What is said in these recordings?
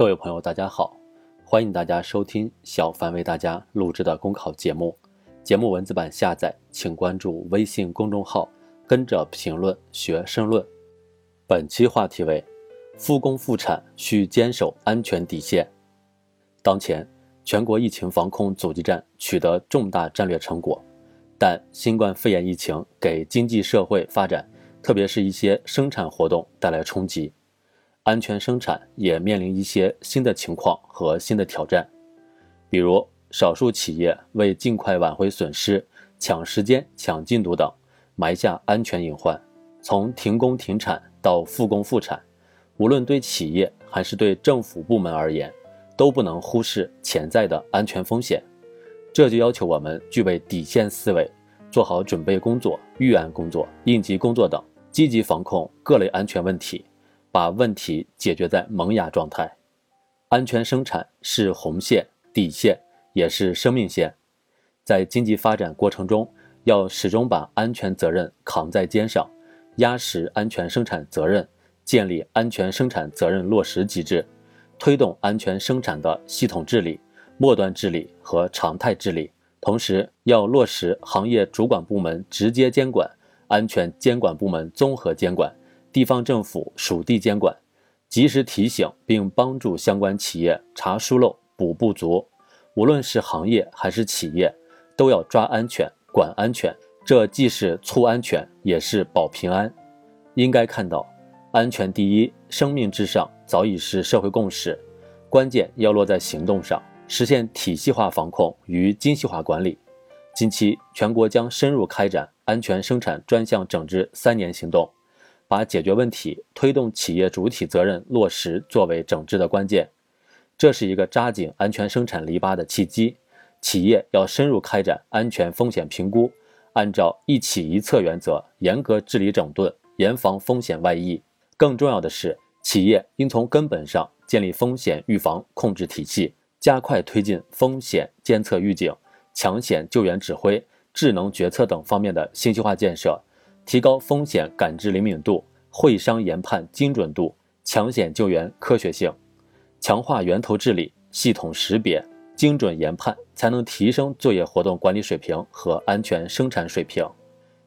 各位朋友，大家好，欢迎大家收听小凡为大家录制的公考节目。节目文字版下载，请关注微信公众号，跟着评论学申论。本期话题为：复工复产需坚守安全底线。当前，全国疫情防控阻击战取得重大战略成果，但新冠肺炎疫情给经济社会发展，特别是一些生产活动带来冲击，安全生产也面临一些新的情况和新的挑战，比如。少数企业为尽快挽回损失、抢时间、抢进度等，埋下安全隐患。从停工停产到复工复产，无论对企业还是对政府部门而言，都不能忽视潜在的安全风险。这就要求我们具备底线思维，做好准备工作、预案工作、应急工作等，积极防控各类安全问题，把问题解决在萌芽状态。安全生产是红线、底线。也是生命线，在经济发展过程中，要始终把安全责任扛在肩上，压实安全生产责任，建立安全生产责任落实机制，推动安全生产的系统治理、末端治理和常态治理。同时，要落实行业主管部门直接监管、安全监管部门综合监管、地方政府属地监管，及时提醒并帮助相关企业查疏漏、补不足。无论是行业还是企业，都要抓安全、管安全，这既是促安全，也是保平安。应该看到，安全第一，生命至上，早已是社会共识。关键要落在行动上，实现体系化防控与精细化管理。近期，全国将深入开展安全生产专项整治三年行动，把解决问题、推动企业主体责任落实作为整治的关键。这是一个扎紧安全生产篱笆的契机，企业要深入开展安全风险评估，按照一企一策原则，严格治理整顿，严防风险外溢。更重要的是，企业应从根本上建立风险预防控制体系，加快推进风险监测预警、抢险救援指挥、智能决策等方面的信息化建设，提高风险感知灵敏度、会商研判精准度、抢险救援科学性。强化源头治理、系统识别、精准研判，才能提升作业活动管理水平和安全生产水平。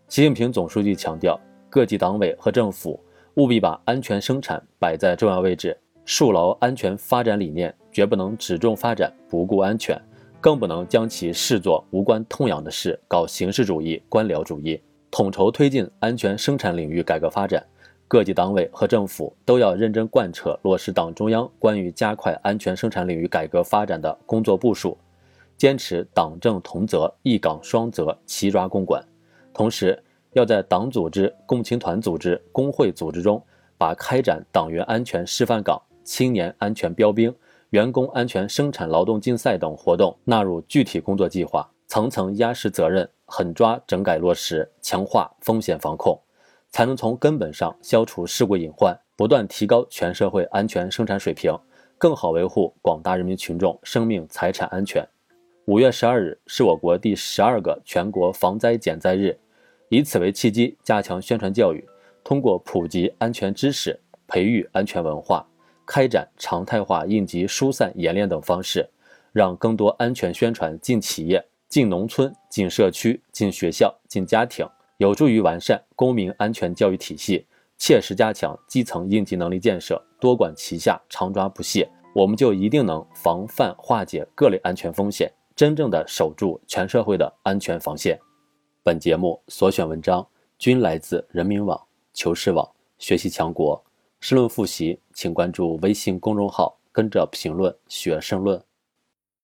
习近平总书记强调，各级党委和政府务必把安全生产摆在重要位置，树牢安全发展理念，绝不能只重发展不顾安全，更不能将其视作无关痛痒的事，搞形式主义、官僚主义。统筹推进安全生产领域改革发展。各级党委和政府都要认真贯彻落实党中央关于加快安全生产领域改革发展的工作部署，坚持党政同责、一岗双责、齐抓共管。同时，要在党组织、共青团组织、工会组织中，把开展党员安全示范岗、青年安全标兵、员工安全生产劳动竞赛等活动纳入具体工作计划，层层压实责任，狠抓整改落实，强化风险防控。才能从根本上消除事故隐患，不断提高全社会安全生产水平，更好维护广大人民群众生命财产安全。五月十二日是我国第十二个全国防灾减灾日，以此为契机，加强宣传教育，通过普及安全知识、培育安全文化，开展常态化应急疏散演练等方式，让更多安全宣传进企业、进农村、进社区、进学校、进家庭。有助于完善公民安全教育体系，切实加强基层应急能力建设，多管齐下，常抓不懈，我们就一定能防范化解各类安全风险，真正的守住全社会的安全防线。本节目所选文章均来自人民网、求是网、学习强国。申论复习，请关注微信公众号，跟着评论学申论。